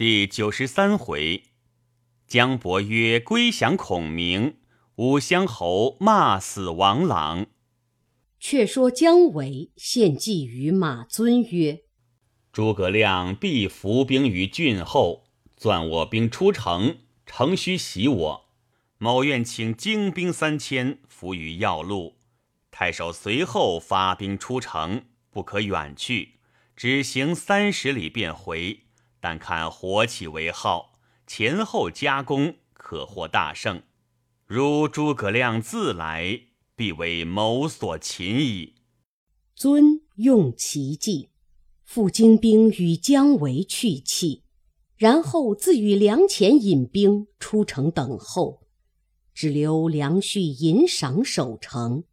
第九十三回，姜伯约归降孔明，武乡侯骂死王朗。却说姜维献计于马尊曰：“诸葛亮必伏兵于郡后，钻我兵出城，城须袭我。某愿请精兵三千伏于要路。太守随后发兵出城，不可远去，只行三十里便回。”但看火起为号，前后夹攻，可获大胜。如诸葛亮自来，必为谋所擒矣。尊用其计，复精兵与姜维去气，然后自与梁前引兵出城等候，只留梁旭引赏守城。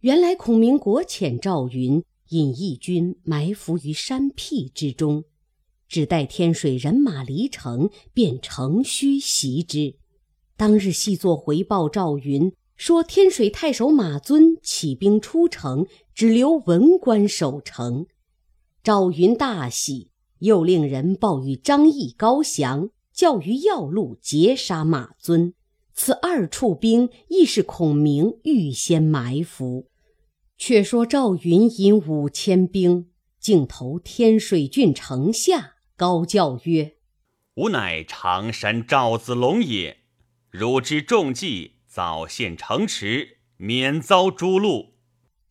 原来孔明国遣赵云引义军埋伏于山僻之中。只待天水人马离城，便乘虚袭之。当日细作回报赵云，说天水太守马尊起兵出城，只留文官守城。赵云大喜，又令人报与张翼、高翔，叫于要路截杀马尊。此二处兵亦是孔明预先埋伏。却说赵云引五千兵，径投天水郡城下。高叫曰：“吾乃常山赵子龙也。汝之重计，早陷城池，免遭诛戮。”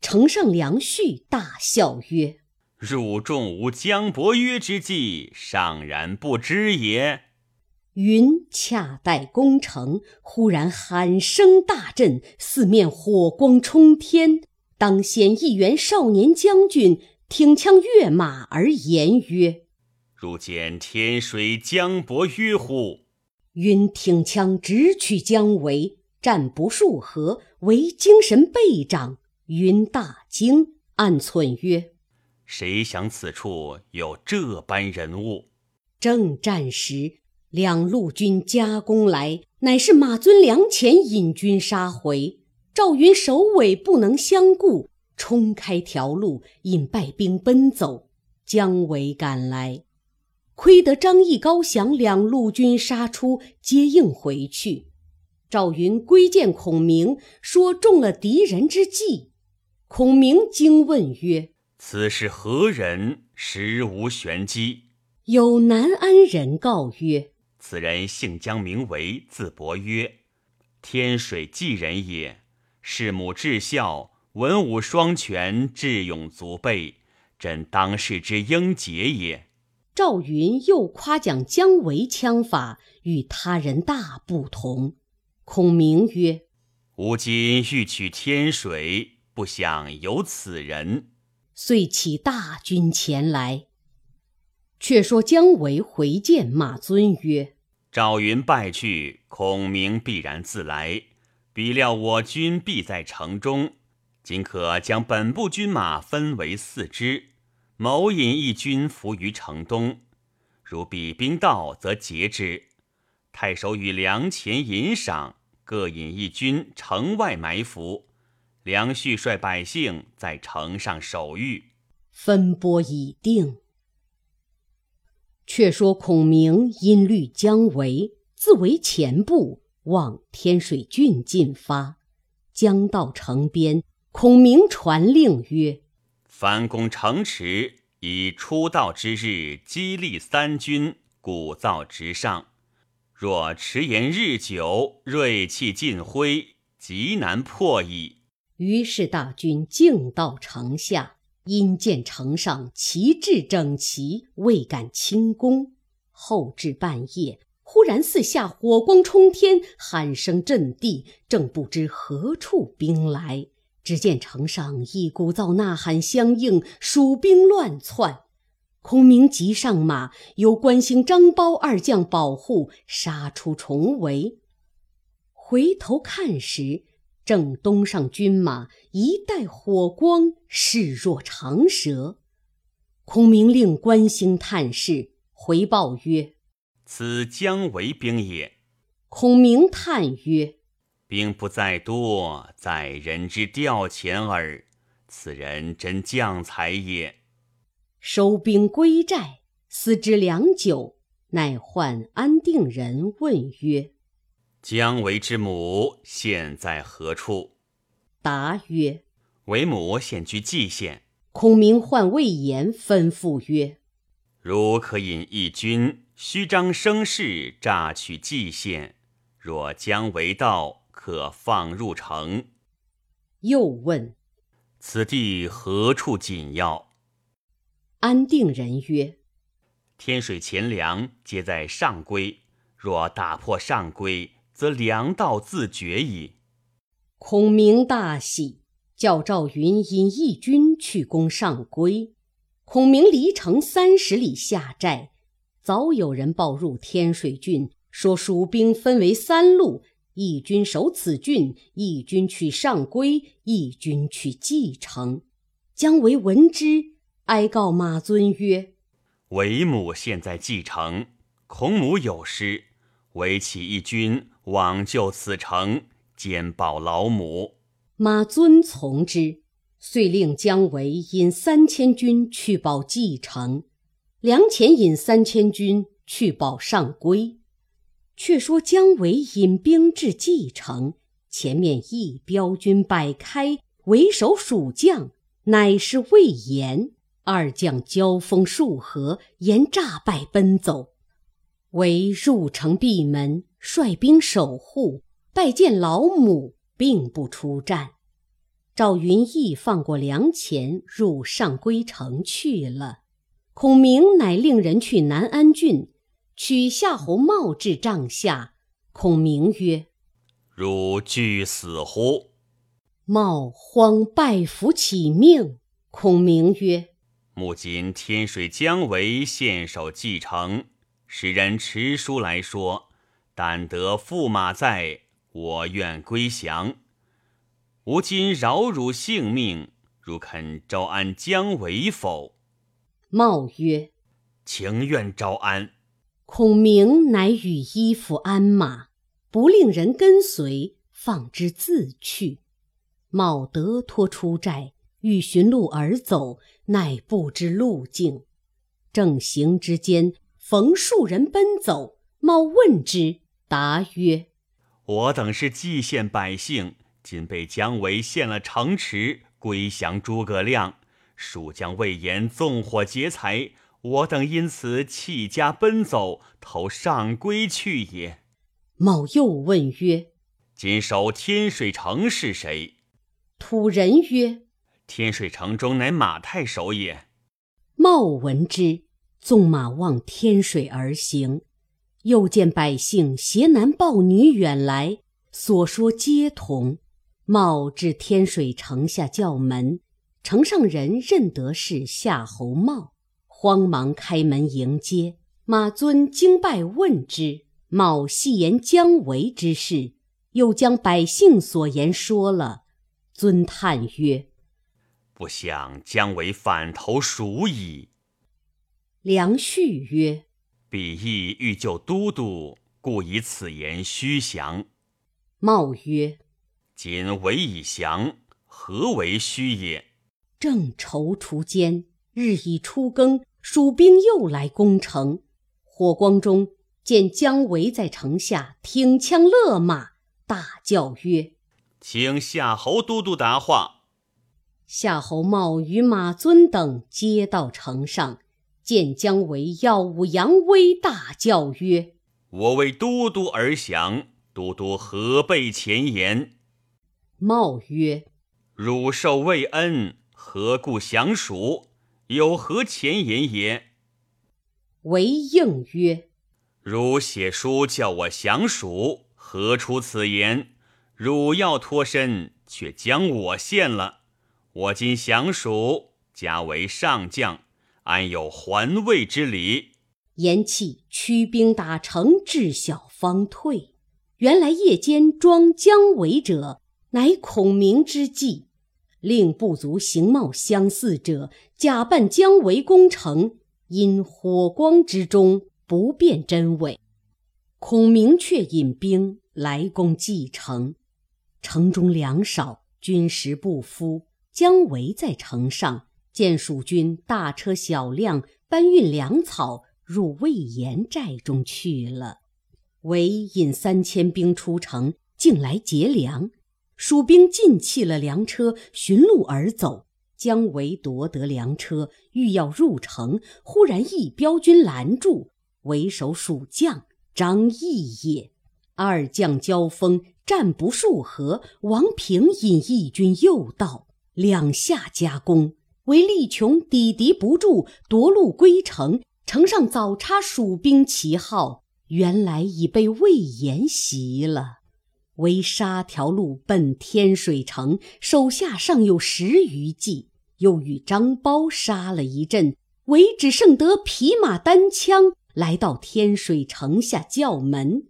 丞相梁旭大笑曰：“汝重吾姜伯约之计，尚然不知也。”云恰待攻城，忽然喊声大震，四面火光冲天。当先一员少年将军挺枪跃马而言曰：如见天水江伯约乎？云挺枪直取姜维，战不数合，为精神倍长。云大惊，暗忖曰：“谁想此处有这般人物？”正战时，两路军夹攻来，乃是马尊、梁前引军杀回。赵云首尾不能相顾，冲开条路，引败兵奔走。姜维赶来。亏得张翼、高翔两路军杀出接应回去，赵云归见孔明，说中了敌人之计。孔明惊问曰：“此是何人？实无玄机。”有南安人告曰：“此人姓姜，名为，字伯约，天水济人也。弑母至孝，文武双全，智勇足备，朕当世之英杰也。”赵云又夸奖姜维枪法与他人大不同。孔明曰：“吾今欲取天水，不想有此人。”遂起大军前来。却说姜维回见马尊曰：“赵云败去，孔明必然自来。比料我军必在城中，今可将本部军马分为四支。”某引一军伏于城东，如彼兵到，则截之。太守与梁前引赏，各引一军城外埋伏。梁旭率百姓在城上守御。分拨已定。却说孔明因虑姜维，自为前部，往天水郡进发。将到城边，孔明传令曰。反攻城池，以出道之日激励三军，鼓噪直上。若迟延日久，锐气尽灰，极难破矣。于是大军径到城下，因见城上旗帜整齐，未敢轻攻。后至半夜，忽然四下火光冲天，喊声震地，正不知何处兵来。只见城上一鼓噪呐喊相应，蜀兵乱窜。孔明急上马，由关兴、张苞二将保护，杀出重围。回头看时，正东上军马一带火光，势若长蛇。孔明令关兴探视，回报曰：“此姜维兵也。”孔明叹曰：兵不在多，在人之调遣耳。此人真将才也。收兵归寨，思之良久，乃唤安定人问曰：“姜维之母现在何处？”答曰：“为母现居蓟县。”孔明唤魏延，吩咐曰：“如可引一军，虚张声势，诈取蓟县。若姜维到，可放入城。”又问：“此地何处紧要？”安定人曰：“天水钱粮皆在上邽，若打破上邽，则粮道自绝矣。”孔明大喜。叫赵云引义军去攻上邽，孔明离城三十里下寨，早有人报入天水郡，说蜀兵分为三路，义军守此郡，义军去上邽，义军去蓟城。姜维闻之，哀告马尊曰：“为母现在蓟城，孔母有失，唯起义军往救此城，兼保老母。”马尊从之，遂令姜维引三千军去保蓟城，梁前引三千军去保上邽。却说姜维引兵至蓟城，前面一彪军摆开，为首蜀将乃是魏延。二将交锋数合，延诈败奔走。为入城闭门，率兵守护，拜见老母。并不出战，赵云亦放过粮钱，入上邽城去了。孔明乃令人去南安郡，取夏侯茂至帐下。孔明曰：“汝惧死乎？”茂慌拜伏乞命。孔明曰：“目今天水姜维献守蓟城，使人持书来说，但得驸马在。”我愿归降，吾今饶汝性命，汝肯招安姜维否？茂曰：“情愿招安。”孔明乃与衣服鞍马，不令人跟随，放之自去。茂得脱出寨，欲寻路而走，乃不知路径。正行之间，逢数人奔走，茂问之，答曰：我等是蓟县百姓，今被姜维陷了城池，归降诸葛亮。蜀将魏延纵火劫财，我等因此弃家奔走，投上归去也。茂又问曰：“今守天水城是谁？”土人曰：“天水城中乃马太守也。”茂闻之，纵马望天水而行。又见百姓携男抱女远来，所说皆同。茂至天水城下叫门，城上人认得是夏侯茂，慌忙开门迎接。马尊惊拜问之，茂细言姜维之事，又将百姓所言说了。尊叹曰：“不想姜维反投蜀矣。”梁旭曰。彼亦欲救都督，故以此言虚降。茂曰：“今为已降，何为虚也？”正踌躇间，日已初更，蜀兵又来攻城。火光中见姜维在城下挺枪勒马，大叫曰：“请夏侯都督答话。”夏侯茂与马尊等皆到城上。见姜维耀武扬威，大叫曰：“我为都督而降，都督何备前言？”茂曰：“汝受魏恩，何故降蜀？有何前言也？”为应曰：“汝写书叫我降蜀，何出此言？汝要脱身，却将我献了。我今降蜀，加为上将。”安有还魏之理？言讫，驱兵打城，至晓方退。原来夜间装姜维者，乃孔明之计，令部族形貌相似者假扮姜维攻城，因火光之中不辨真伪。孔明却引兵来攻蓟城，城中粮少，军食不敷。姜维在城上。见蜀军大车小辆搬运粮草，入魏延寨中去了。韦引三千兵出城，竟来劫粮。蜀兵尽弃了粮车，寻路而走。姜维夺得粮车，欲要入城，忽然一彪军拦住，为首蜀将张翼也。二将交锋，战不数合，王平引义军诱到，两下夹攻，为力穷抵敌不住，夺路归城。城上早插蜀兵旗号，原来已被魏延袭了。为杀条路奔天水城，手下尚有十余骑，又与张苞杀了一阵，唯只剩得匹马单枪，来到天水城下叫门。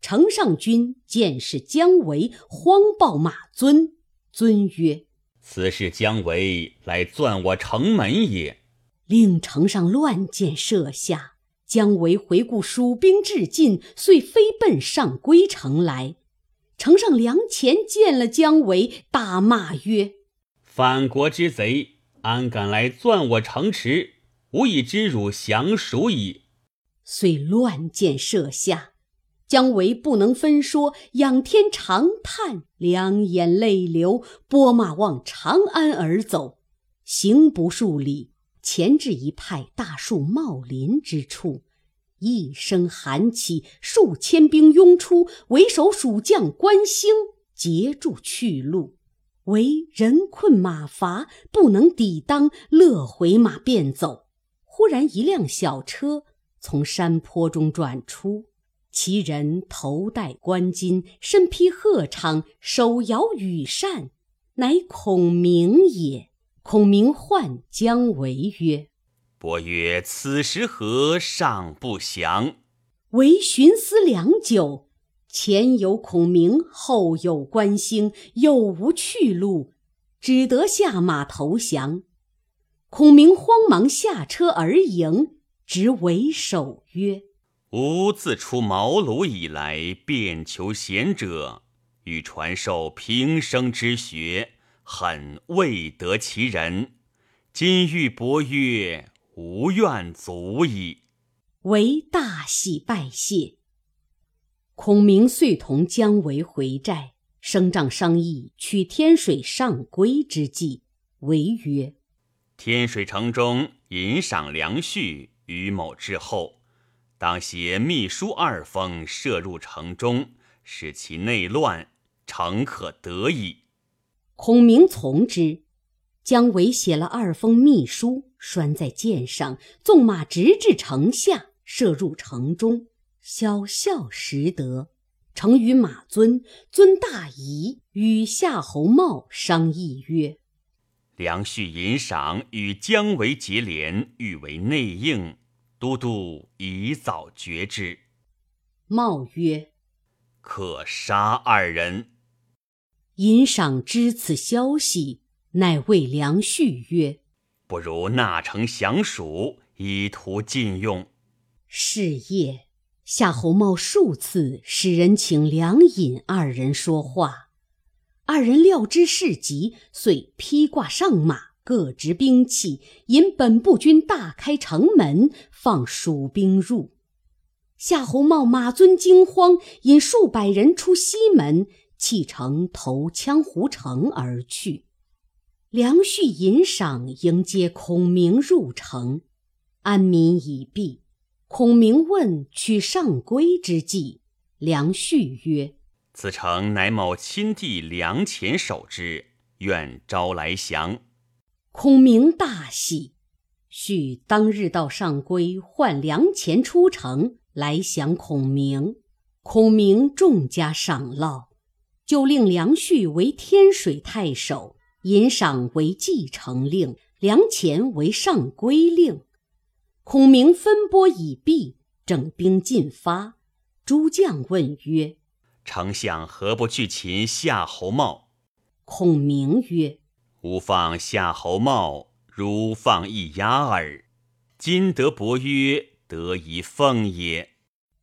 城上军见是姜维，慌报马尊。尊曰：“此是姜维来钻我城门也。”令城上乱箭射下。姜维回顾蜀兵至近，遂飞奔上归城来。城上梁前见了姜维，大骂曰：“反国之贼，安敢来钻我城池？吾以知汝降蜀矣。”遂乱箭射下。姜维不能分说，仰天长叹，两眼泪流，拨马往长安而走。行不数里，前至一派大树茂林之处，一声喊起，数千兵拥出，为首蜀将关兴截住去路。为人困马乏，不能抵当，勒回马便走。忽然一辆小车从山坡中转出。其人头戴冠巾，身披鹤氅，手摇羽扇，乃孔明也。孔明唤姜维曰：“伯曰：此时何尚不降？”唯寻思良久，前有孔明，后有关兴，又无去路，只得下马投降。孔明慌忙下车而迎，执为首曰。吾自出茅庐以来，便求贤者，欲传授平生之学，很未得其人。今遇伯曰，无怨足矣。为大喜，拜谢。孔明遂同姜维回寨，升帐商议取天水上归之计。维曰：“天水城中引赏粮恤，于某之后。”当携秘书二封射入城中，使其内乱，诚可得矣。孔明从之。姜维写了二封密书，拴在箭上，纵马直至城下，射入城中。小校识得，乘与马尊，尊大仪，与夏侯茂商议曰：“梁旭引赏与姜维结连，欲为内应。”都督宜早决之。茂曰：“可杀二人。”尹赏知此消息，乃谓梁旭曰：“不如纳城降蜀，以图禁用。”是夜，夏侯茂数次使人请梁尹二人说话，二人料知事急，遂披挂上马。各执兵器，引本部军大开城门，放蜀兵入。夏侯茂、马尊惊慌，引数百人出西门，弃城投羌胡城而去。梁旭引赏迎接孔明入城，安民已毕。孔明问取上归之计，梁旭曰：“此城乃某亲弟梁前守之，愿招来降。”孔明大喜，续当日到上归，唤粮钱出城来降孔明。孔明重加赏劳，就令梁旭为天水太守，尹赏为继承令，粮钱为上归令。孔明分拨已毕，整兵进发。诸将问曰：“丞相何不去擒夏侯茂？”孔明曰：吾放夏侯茂，如放一鸭耳。今得伯约，得一奉也。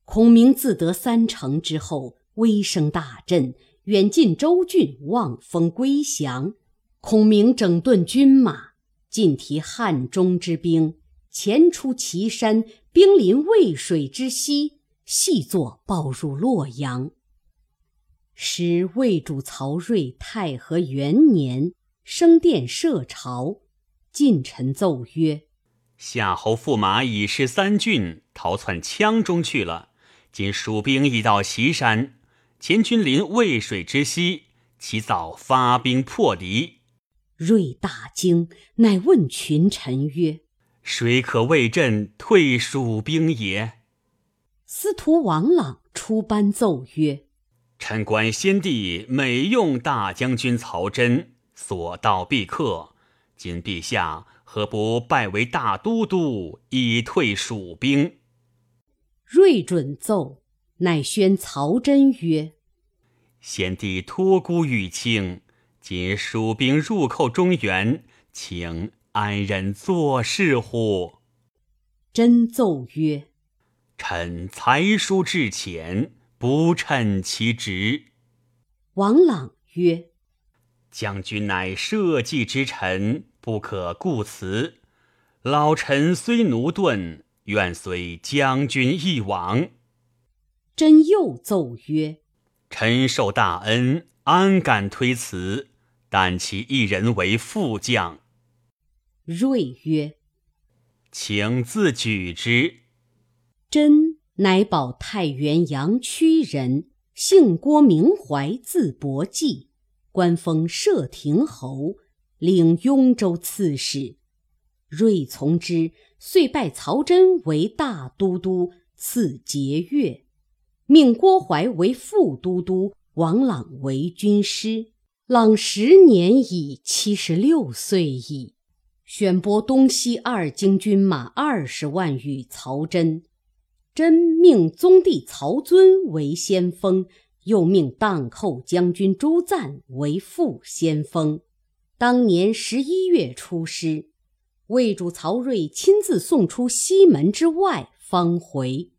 孔明自得三城之后，威声大振，远近州郡望风归降。孔明整顿军马，尽提汉中之兵，前出祁山，兵临渭水之西，细作报入洛阳。时魏主曹睿太和元年，升殿设朝，近臣奏曰：“夏侯驸马已失三郡，逃窜羌中去了。今蜀兵已到岐山，前军临渭水之西，其早发兵破敌。”睿大惊，乃问群臣曰：“谁可为朕退蜀兵也？”司徒王朗出班奏曰。臣观先帝每用大将军曹真，所到必克。今陛下何不拜为大都督，以退蜀兵？睿准奏，乃宣曹真曰：“先帝托孤于卿，今蜀兵入寇中原，请安忍做事乎？”真奏曰：“臣才疏志浅。”不称其职。王朗曰：“将军乃社稷之臣，不可固辞。老臣虽奴钝，愿随将军一往。”真又奏曰：“臣受大恩，安敢推辞？但其一人为副将。”睿曰：“请自举之。”真。乃保太原阳曲人，姓郭，名怀，字伯济，官封射亭侯，领雍州刺史。睿从之，遂拜曹真为大都督，赐节钺，命郭淮为副都督，王朗为军师。朗时年已七十六岁矣。选拨东西二京军马二十万与曹真。真命宗弟曹遵为先锋，又命荡寇将军朱赞为副先锋。当年十一月出师，魏主曹睿亲自送出西门之外，方回。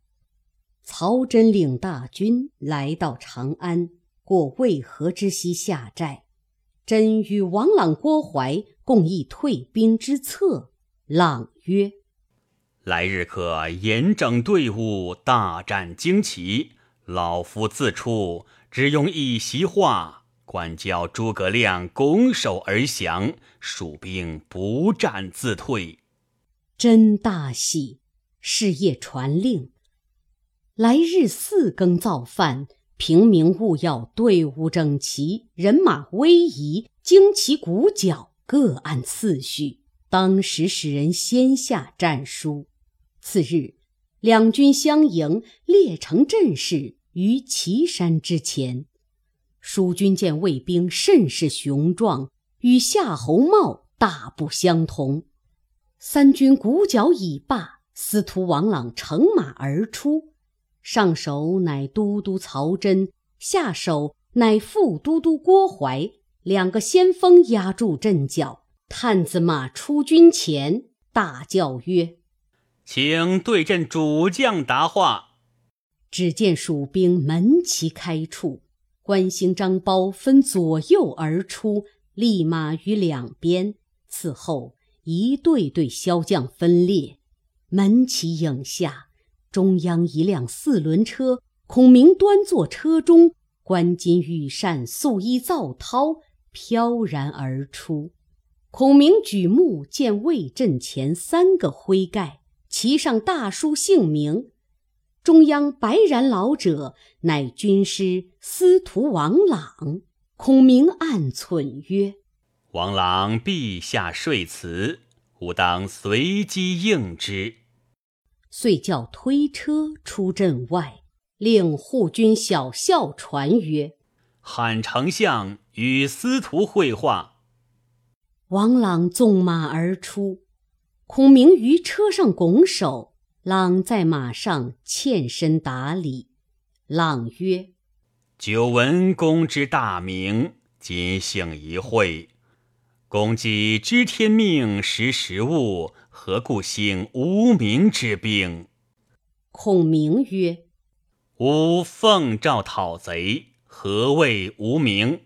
曹真领大军来到长安，过渭河之西下寨。真与王朗、郭淮共议退兵之策。朗曰。来日可严整队伍，大战旌旗。老夫自出，只用一席话，管教诸葛亮拱手而降，蜀兵不战自退。真大喜，是夜传令：来日四更造饭，平民务要队伍整齐，人马威仪，旌旗鼓角各按次序。当时使人先下战书。次日，两军相迎，列成阵势于岐山之前。蜀军见魏兵甚是雄壮，与夏侯茂大不相同。三军鼓角已罢，司徒王朗乘马而出，上首乃都督曹真，下手乃副都督郭淮，两个先锋压住阵脚。探子马出军前，大叫曰。请对阵主将答话。只见蜀兵门旗开处，关兴、张苞分左右而出，立马于两边。此后一队队骁将分列，门旗影下，中央一辆四轮车，孔明端坐车中，冠巾羽扇，素衣皂绦，飘然而出。孔明举目见魏阵前三个徽盖。其上大书姓名，中央白髯老者乃军师司徒王朗。孔明暗忖曰：“王朗陛下说辞，吾当随机应之。”遂叫推车出阵外，令护军小校传曰：“喊丞相与司徒会话。”王朗纵马而出。孔明于车上拱手，朗在马上欠身打礼。朗曰：“久闻公之大名，今幸一会。公既知天命，识时务，何故兴无名之兵？”孔明曰：“吾奉诏讨贼，何谓无名？”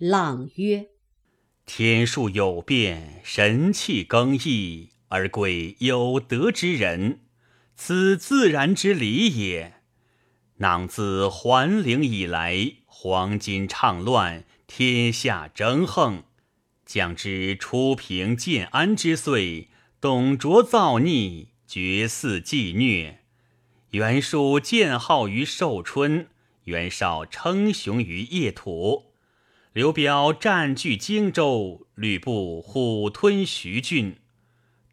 朗曰。天数有变，神气更易，而贵有德之人，此自然之理也。囊自桓灵以来，黄金畅乱，天下争横。将之初平建安之岁，董卓造逆，绝嗣继虐。袁术建号于寿春，袁绍称雄于邺土。刘表占据荆州，吕布虎吞徐郡。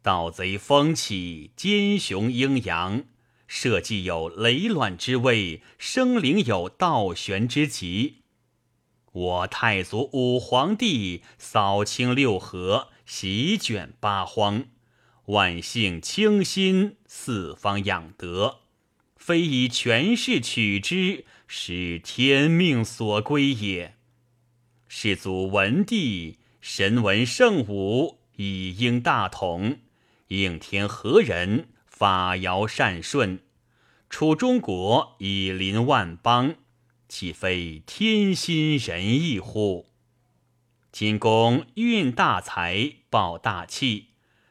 盗贼风起，奸雄鹰扬。社稷有雷卵之危，生灵有倒悬之急。我太祖武皇帝扫清六合，席卷八荒，万姓倾心，四方养德，非以权势取之，是天命所归也。世祖文帝神文圣武，以应大统，应天和人。法尧善顺，楚中国以临万邦，岂非天心仁义乎？今公运大财，抱大器，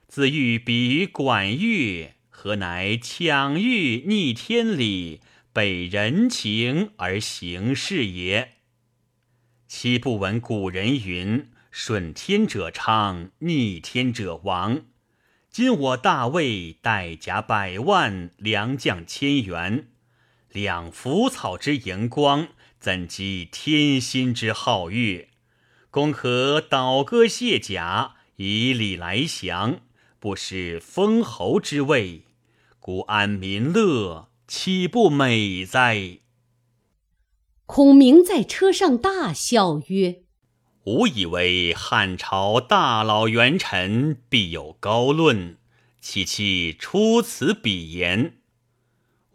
自欲比管乐，何乃抢欲逆天理，背人情而行事也？岂不闻古人云：“顺天者昌，逆天者亡。”今我大魏带甲百万，良将千员，两浮草之荧光，怎及天心之皓月？公可倒戈卸甲，以礼来降，不失封侯之位，故安民乐，岂不美哉？孔明在车上大笑曰。吾以为汉朝大老元臣必有高论，岂期出此鄙言？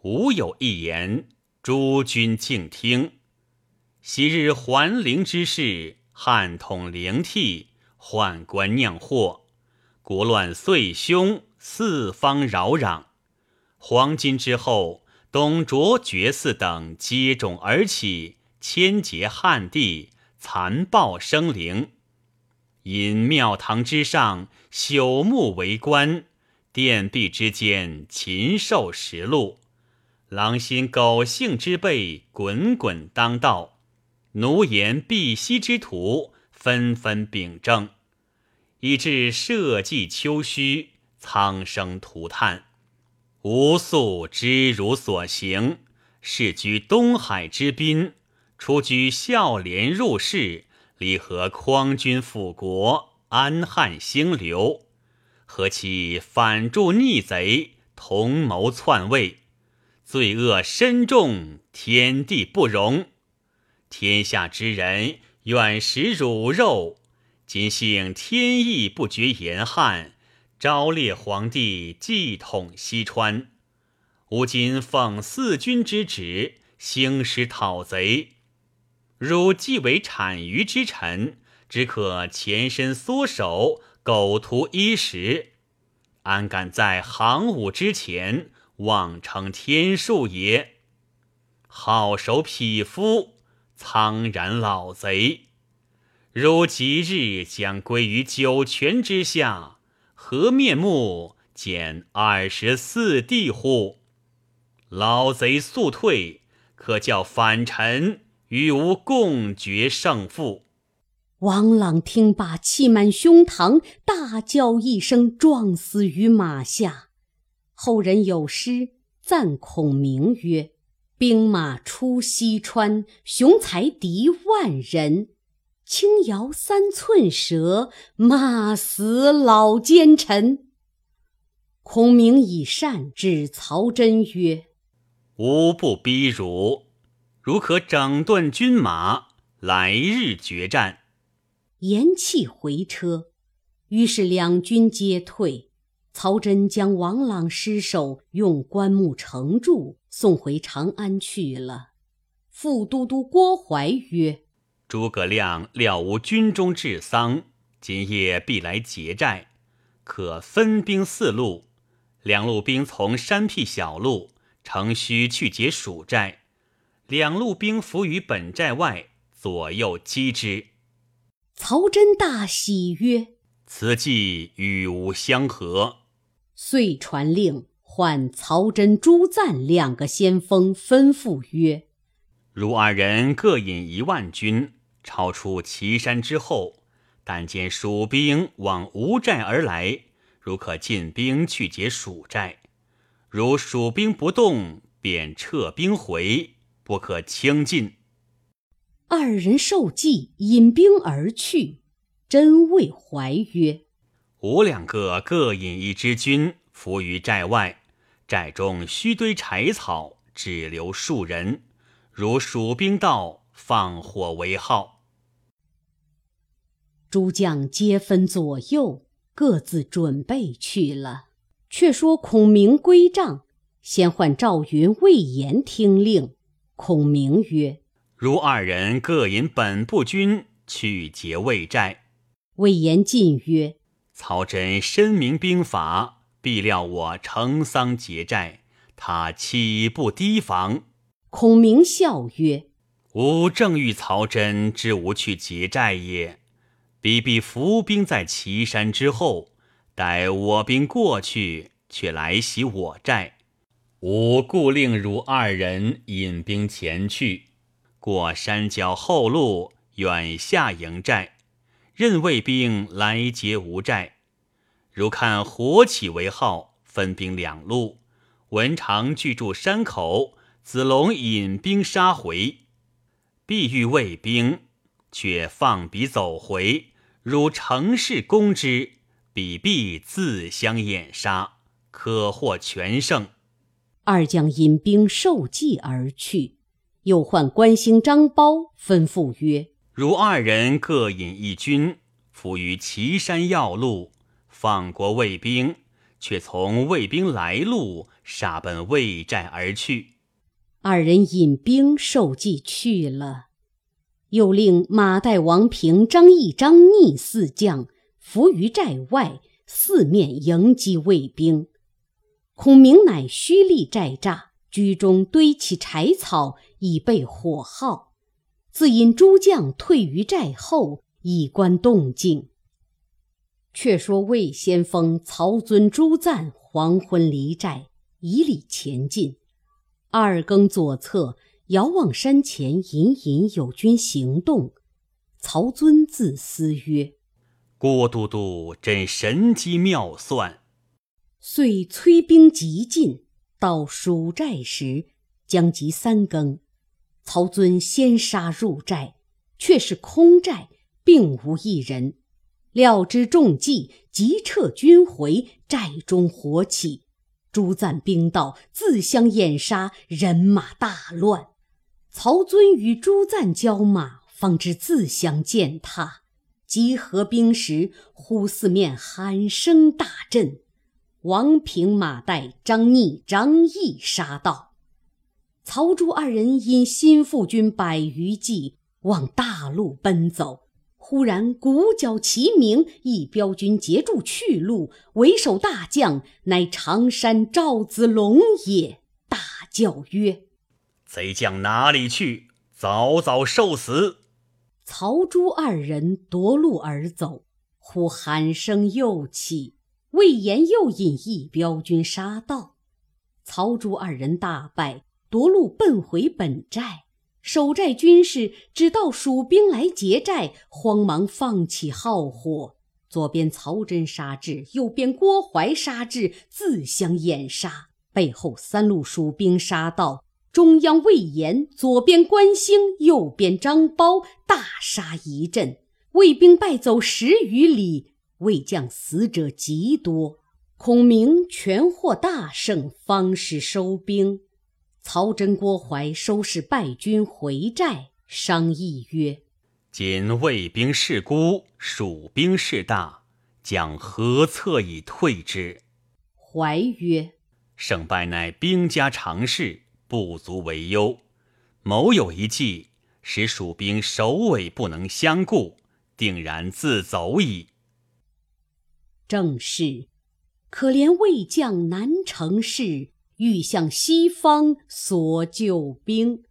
吾有一言，诸君静听。昔日桓灵之事，汉统灵替，宦官酿祸，国乱岁凶，四方扰攘。黄巾之后，董卓、绝嗣等接踵而起，千劫汉地。残暴生灵，因庙堂之上朽木为官，殿壁之间禽兽食禄，狼心狗性之辈滚滚当道，奴颜婢膝之徒纷纷秉政，以致社稷丘墟，苍生涂炭。吾素知汝所行，世居东海之滨。出居孝廉入仕，离合匡君辅国，安汉兴刘，何其反助逆贼，同谋篡位，罪恶深重，天地不容。天下之人愿食汝肉，今幸天意不绝严汉，昭烈皇帝继统西川。吾今奉四君之旨，兴师讨贼。汝既为产于之臣，只可前身缩手，苟图衣食，安敢在行伍之前妄称天数也？好手匹夫，苍然老贼！汝即日将归于九泉之下，何面目见二十四弟乎？老贼速退，可叫反臣。与吾共决胜负。王朗听罢，气满胸膛，大叫一声，撞死于马下。后人有诗赞孔明曰：“兵马出西川，雄才敌万人。轻摇三寸舌，骂死老奸臣。”孔明以善指曹真曰：“吾不逼汝。”汝可整顿军马，来日决战。言讫回车，于是两军皆退。曹真将王朗尸首用棺木盛住，送回长安去了。副都督郭淮曰：“诸葛亮料无军中治丧，今夜必来劫寨，可分兵四路，两路兵从山僻小路，乘虚去劫蜀寨。”两路兵伏于本寨外，左右击之。曹真大喜曰：“此计与吾相合。”遂传令，唤曹真、朱赞两个先锋，吩咐曰：“汝二人各引一万军，超出岐山之后，但见蜀兵往吴寨而来，如可进兵去劫蜀寨；如蜀兵不动，便撤兵回，不可轻进。”二人受计，引兵而去。真谓怀曰：“吾两个各引一支军，伏于寨外。”寨中须堆柴草，只留数人。如蜀兵到，放火为号。诸将皆分左右，各自准备去了。却说孔明归帐，先唤赵云、魏延听令。孔明曰：“如二人各引本部军去劫魏寨。”魏延进曰：“曹真深明兵法。”必料我成丧劫寨，他岂不提防？孔明笑曰：“吾正欲曹真之无去劫寨也，彼必伏兵在岐山之后，待我兵过去，却来袭我寨。吾故令汝二人引兵前去，过山脚后路，远下营寨，任魏兵来劫吴寨。”如看火起为号，分兵两路。文长聚住山口，子龙引兵杀回。必欲魏兵，却放彼走回。如乘势攻之，彼必自相掩杀，可获全胜。二将引兵受计而去。又唤关兴、张苞，吩咐曰：“如二人各引一军，伏于岐山要路。”放过魏兵，却从魏兵来路杀奔魏寨而去。二人引兵受计去了，又令马岱、王平、张翼、张逆四将伏于寨外，四面迎击魏兵。孔明乃虚立寨栅，居中堆起柴草，以备火耗。自引诸将退于寨后，以观动静。却说魏先锋曹遵、朱赞黄昏离寨，以礼前进。二更左侧，遥望山前隐隐有军行动。曹遵自思曰：“郭都督真神机妙算。”遂催兵急进。到蜀寨时，将及三更，曹遵先杀入寨，却是空寨，并无一人。料知中计，急撤军回，寨中火起。朱赞兵到，自相掩杀，人马大乱。曹遵与朱赞交马，方知自相践踏。集合兵时，忽四面喊声大震。王平、马岱、张逆、张翼杀到。曹朱二人因心腹军百余骑，往大路奔走。忽然鼓角齐鸣，一彪军截住去路，为首大将乃常山赵子龙也。大叫曰：“贼将哪里去？早早受死！”曹朱二人夺路而走，忽喊声又起，魏延又引一彪军杀到，曹朱二人大败，夺路奔回本寨。守寨军士只道蜀兵来劫寨，慌忙放起号火。左边曹真杀至，右边郭淮杀至，自相掩杀。背后三路蜀兵杀到，中央魏延，左边关兴，右边张苞，大杀一阵，魏兵败走十余里，魏将死者极多。孔明全获大胜，方始收兵。曹真、郭淮收拾败军回寨，商议曰：“今魏兵势孤，蜀兵势大，将何策以退之？”怀曰：“胜败乃兵家常事，不足为忧。某有一计，使蜀兵首尾不能相顾，定然自走矣。”正是，可怜魏将难成事。欲向西方索救兵，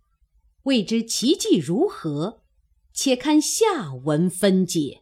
未知其计如何？且看下文分解。